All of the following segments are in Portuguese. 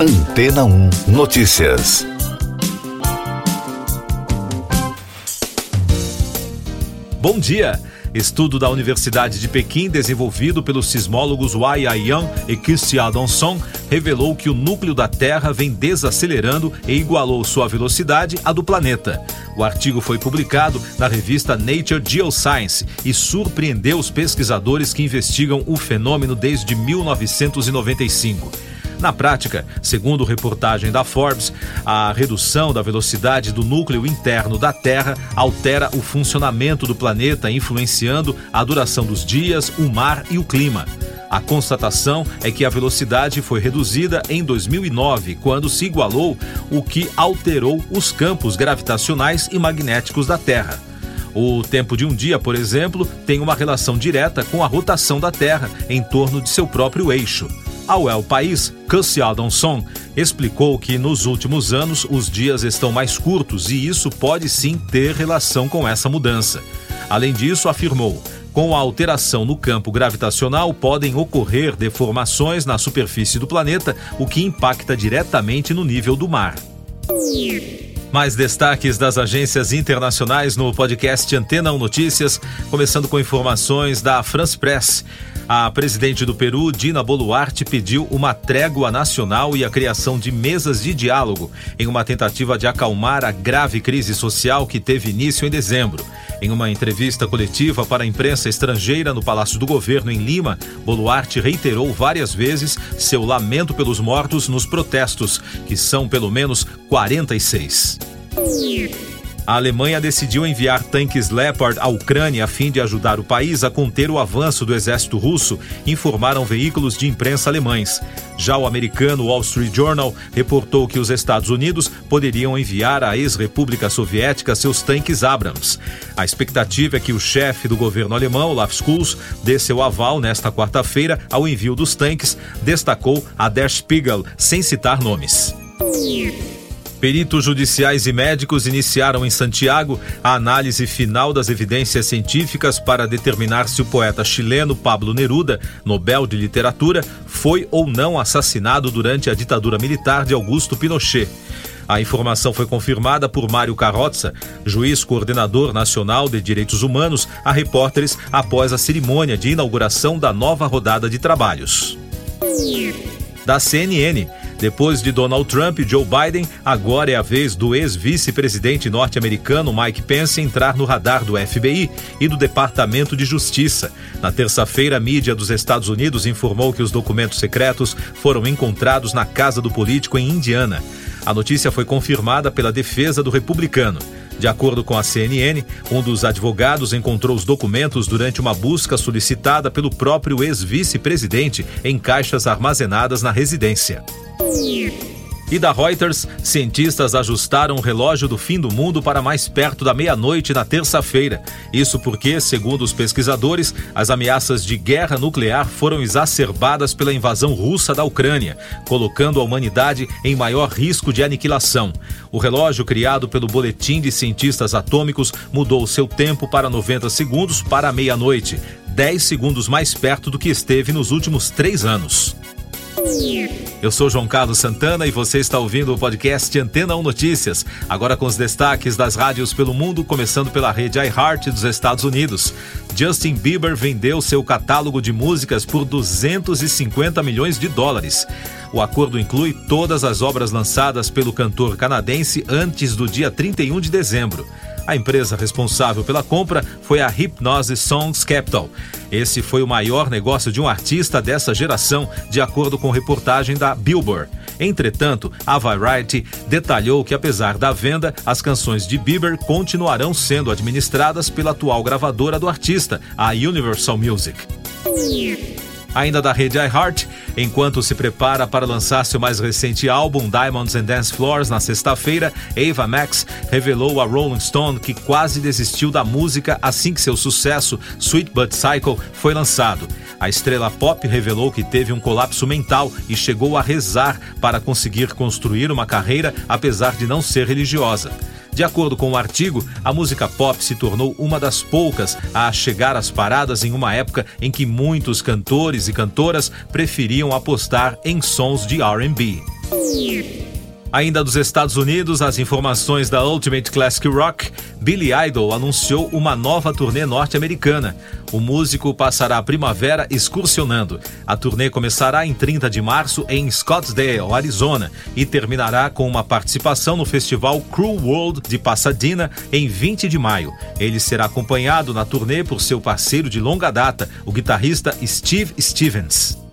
Antena 1 Notícias. Bom dia. Estudo da Universidade de Pequim, desenvolvido pelos sismólogos Wai Aiyan e Christian Donson, revelou que o núcleo da Terra vem desacelerando e igualou sua velocidade à do planeta. O artigo foi publicado na revista Nature Geoscience e surpreendeu os pesquisadores que investigam o fenômeno desde 1995. Na prática, segundo reportagem da Forbes, a redução da velocidade do núcleo interno da Terra altera o funcionamento do planeta, influenciando a duração dos dias, o mar e o clima. A constatação é que a velocidade foi reduzida em 2009, quando se igualou, o que alterou os campos gravitacionais e magnéticos da Terra. O tempo de um dia, por exemplo, tem uma relação direta com a rotação da Terra em torno de seu próprio eixo. Ao El País, Cassie Adamson explicou que nos últimos anos os dias estão mais curtos e isso pode sim ter relação com essa mudança. Além disso, afirmou: com a alteração no campo gravitacional, podem ocorrer deformações na superfície do planeta, o que impacta diretamente no nível do mar. Mais destaques das agências internacionais no podcast Antena 1 Notícias, começando com informações da France Press. A presidente do Peru, Dina Boluarte, pediu uma trégua nacional e a criação de mesas de diálogo em uma tentativa de acalmar a grave crise social que teve início em dezembro. Em uma entrevista coletiva para a imprensa estrangeira no Palácio do Governo em Lima, Boluarte reiterou várias vezes seu lamento pelos mortos nos protestos, que são pelo menos 46 a Alemanha decidiu enviar tanques Leopard à Ucrânia a fim de ajudar o país a conter o avanço do exército russo, informaram veículos de imprensa alemães. Já o americano Wall Street Journal reportou que os Estados Unidos poderiam enviar à ex-república soviética seus tanques Abrams. A expectativa é que o chefe do governo alemão, Olaf Scholz, dê seu aval nesta quarta-feira ao envio dos tanques, destacou a Der Spiegel, sem citar nomes. Peritos judiciais e médicos iniciaram em Santiago a análise final das evidências científicas para determinar se o poeta chileno Pablo Neruda, Nobel de Literatura, foi ou não assassinado durante a ditadura militar de Augusto Pinochet. A informação foi confirmada por Mário Carrozza, juiz coordenador nacional de direitos humanos, a repórteres após a cerimônia de inauguração da nova rodada de trabalhos. Da CNN, depois de Donald Trump e Joe Biden, agora é a vez do ex-vice-presidente norte-americano Mike Pence entrar no radar do FBI e do Departamento de Justiça. Na terça-feira, a mídia dos Estados Unidos informou que os documentos secretos foram encontrados na casa do político em Indiana. A notícia foi confirmada pela defesa do republicano. De acordo com a CNN, um dos advogados encontrou os documentos durante uma busca solicitada pelo próprio ex-vice-presidente em caixas armazenadas na residência. E da Reuters, cientistas ajustaram o relógio do fim do mundo para mais perto da meia-noite na terça-feira. Isso porque, segundo os pesquisadores, as ameaças de guerra nuclear foram exacerbadas pela invasão russa da Ucrânia, colocando a humanidade em maior risco de aniquilação. O relógio criado pelo Boletim de Cientistas Atômicos mudou seu tempo para 90 segundos para meia-noite, 10 segundos mais perto do que esteve nos últimos três anos. Eu sou João Carlos Santana e você está ouvindo o podcast Antena 1 Notícias. Agora com os destaques das rádios pelo mundo, começando pela rede iHeart dos Estados Unidos. Justin Bieber vendeu seu catálogo de músicas por 250 milhões de dólares. O acordo inclui todas as obras lançadas pelo cantor canadense antes do dia 31 de dezembro. A empresa responsável pela compra foi a Hypnose Songs Capital. Esse foi o maior negócio de um artista dessa geração, de acordo com reportagem da Billboard. Entretanto, a Variety detalhou que, apesar da venda, as canções de Bieber continuarão sendo administradas pela atual gravadora do artista, a Universal Music. Ainda da rede iHeart, enquanto se prepara para lançar seu mais recente álbum Diamonds and Dance Floors na sexta-feira, Ava Max revelou a Rolling Stone que quase desistiu da música assim que seu sucesso Sweet But Cycle foi lançado. A estrela pop revelou que teve um colapso mental e chegou a rezar para conseguir construir uma carreira apesar de não ser religiosa. De acordo com o artigo, a música pop se tornou uma das poucas a chegar às paradas em uma época em que muitos cantores e cantoras preferiam apostar em sons de RB. Ainda dos Estados Unidos, as informações da Ultimate Classic Rock, Billy Idol anunciou uma nova turnê norte-americana. O músico passará a primavera excursionando. A turnê começará em 30 de março em Scottsdale, Arizona, e terminará com uma participação no festival Crew World de Pasadena em 20 de maio. Ele será acompanhado na turnê por seu parceiro de longa data, o guitarrista Steve Stevens.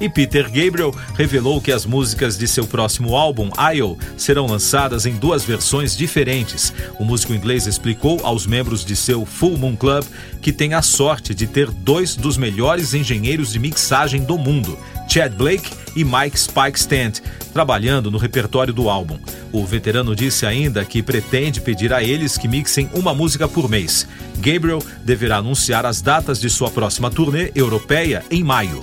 E Peter Gabriel revelou que as músicas de seu próximo álbum, Isle, serão lançadas em duas versões diferentes. O músico inglês explicou aos membros de seu Full Moon Club que tem a sorte de ter dois dos melhores engenheiros de mixagem do mundo, Chad Blake e Mike Spike Stant, trabalhando no repertório do álbum. O veterano disse ainda que pretende pedir a eles que mixem uma música por mês. Gabriel deverá anunciar as datas de sua próxima turnê europeia em maio.